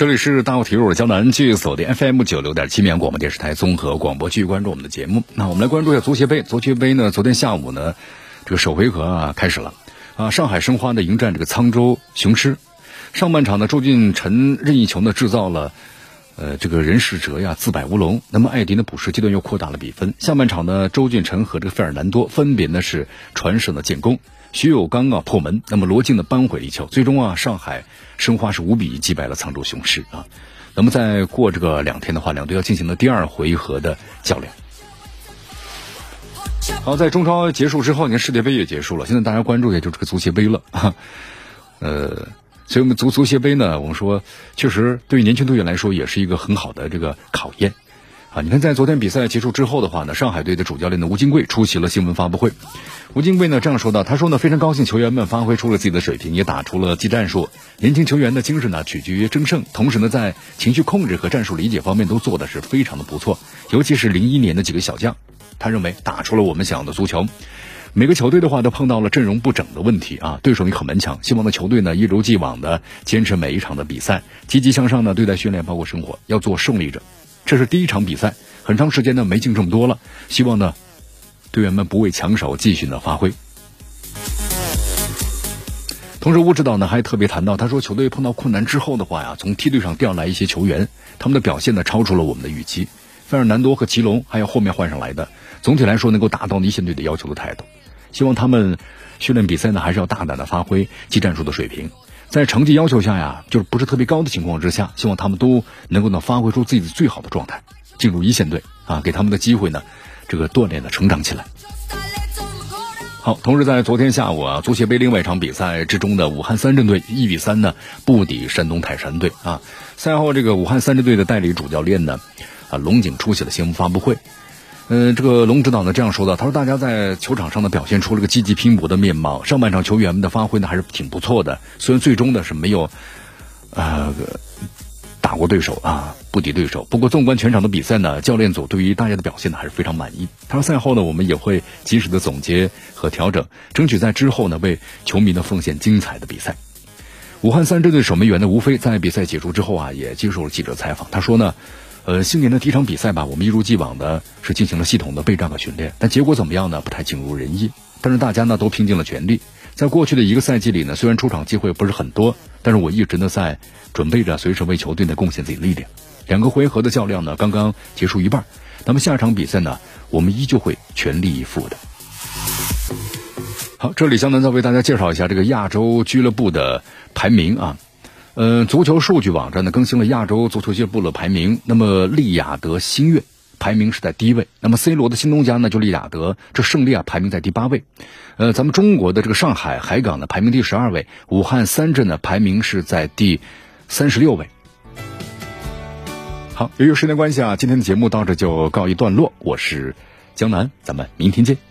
这里是大话体育，我是江南，继续锁定 FM 九六点七绵阳广播电视台综合广播，继续关注我们的节目。那我们来关注一下足协杯。足协杯呢，昨天下午呢，这个首回合啊开始了啊，上海申花呢迎战这个沧州雄狮。上半场呢，周俊辰任意球呢制造了呃这个任世哲呀自摆乌龙，那么艾迪呢补时阶段又扩大了比分。下半场呢，周俊辰和这个费尔南多分别呢是传射的建功。徐有刚啊破门，那么罗晋呢扳回一球，最终啊上海申花是五比一击败了沧州雄狮啊。那么再过这个两天的话，两队要进行的第二回合的较量。好，在中超结束之后，你看世界杯也结束了，现在大家关注的就这个足协杯了啊。呃，所以我们足足协杯呢，我们说确实对于年轻队员来说也是一个很好的这个考验。啊，你看，在昨天比赛结束之后的话呢，上海队的主教练呢吴金贵出席了新闻发布会。吴金贵呢这样说道：“他说呢，非常高兴球员们发挥出了自己的水平，也打出了技战术。年轻球员的精神呢取决于争胜，同时呢，在情绪控制和战术理解方面都做的是非常的不错。尤其是零一年的几个小将，他认为打出了我们想要的足球。每个球队的话都碰到了阵容不整的问题啊，对手也很顽强。希望呢球队呢一如既往的坚持每一场的比赛，积极向上呢对待训练，包括生活，要做胜利者。这是第一场比赛。”很长时间呢没进这么多了，希望呢队员们不畏强手，继续的发挥。同时，吴指导呢还特别谈到，他说球队碰到困难之后的话呀，从梯队上调来一些球员，他们的表现呢超出了我们的预期。费尔南多和奇隆还有后面换上来的，总体来说能够达到一线队的要求的态度。希望他们训练比赛呢还是要大胆的发挥技战术的水平，在成绩要求下呀，就是不是特别高的情况之下，希望他们都能够呢发挥出自己的最好的状态。进入一线队啊，给他们的机会呢，这个锻炼的成长起来。好，同时在昨天下午啊，足协杯另外一场比赛之中的武汉三镇队一比三呢不敌山东泰山队啊。赛后，这个武汉三镇队的代理主教练呢啊龙井出席了新闻发布会。嗯，这个龙指导呢这样说的，他说大家在球场上呢表现出了个积极拼搏的面貌，上半场球员们的发挥呢还是挺不错的，虽然最终呢是没有啊。打过对手啊，不敌对手。不过，纵观全场的比赛呢，教练组对于大家的表现呢还是非常满意。他说，赛后呢，我们也会及时的总结和调整，争取在之后呢为球迷呢奉献精彩的比赛。武汉三支队守门员呢，吴飞在比赛结束之后啊，也接受了记者采访。他说呢，呃，新年的第一场比赛吧，我们一如既往的是进行了系统的备战和训练，但结果怎么样呢？不太尽如人意。但是大家呢都拼尽了全力。在过去的一个赛季里呢，虽然出场机会不是很多，但是我一直呢在准备着，随时为球队呢贡献自己力量。两个回合的较量呢刚刚结束一半，那么下场比赛呢，我们依旧会全力以赴的。好，这里江南再为大家介绍一下这个亚洲俱乐部的排名啊，呃，足球数据网站呢更新了亚洲足球俱乐部的排名，那么利雅得新月。排名是在第一位，那么 C 罗的新东家呢就利雅得，这胜利啊排名在第八位，呃，咱们中国的这个上海海港呢排名第十二位，武汉三镇呢排名是在第三十六位。好，由于时间关系啊，今天的节目到这就告一段落，我是江南，咱们明天见。